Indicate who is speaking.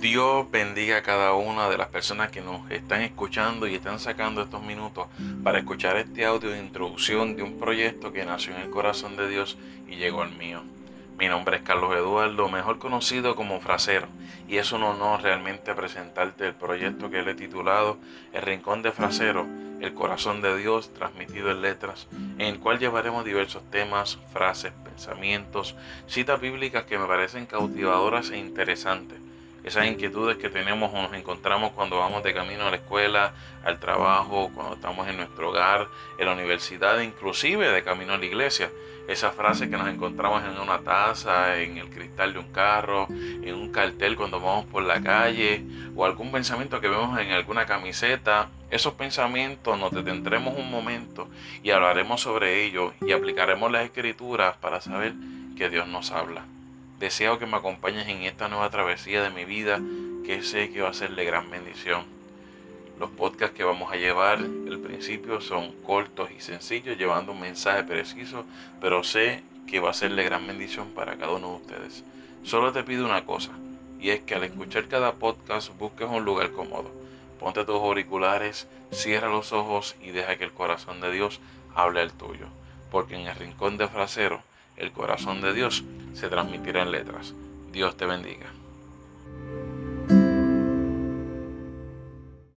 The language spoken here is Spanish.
Speaker 1: Dios bendiga a cada una de las personas que nos están escuchando y están sacando estos minutos para escuchar este audio de introducción de un proyecto que nació en el corazón de Dios y llegó al mío. Mi nombre es Carlos Eduardo, mejor conocido como Frasero, y es un honor realmente presentarte el proyecto que le he titulado El Rincón de Frasero, el corazón de Dios transmitido en letras, en el cual llevaremos diversos temas, frases, pensamientos, citas bíblicas que me parecen cautivadoras e interesantes esas inquietudes que tenemos o nos encontramos cuando vamos de camino a la escuela, al trabajo, cuando estamos en nuestro hogar, en la universidad, inclusive de camino a la iglesia. Esas frases que nos encontramos en una taza, en el cristal de un carro, en un cartel cuando vamos por la calle, o algún pensamiento que vemos en alguna camiseta. Esos pensamientos nos detendremos un momento y hablaremos sobre ellos y aplicaremos las escrituras para saber que Dios nos habla. Deseo que me acompañes en esta nueva travesía de mi vida que sé que va a ser de gran bendición. Los podcasts que vamos a llevar al principio son cortos y sencillos, llevando un mensaje preciso, pero sé que va a ser de gran bendición para cada uno de ustedes. Solo te pido una cosa, y es que al escuchar cada podcast busques un lugar cómodo. Ponte tus auriculares, cierra los ojos y deja que el corazón de Dios hable el tuyo. Porque en el rincón de frasero, el corazón de Dios se transmitirá en letras. Dios te bendiga.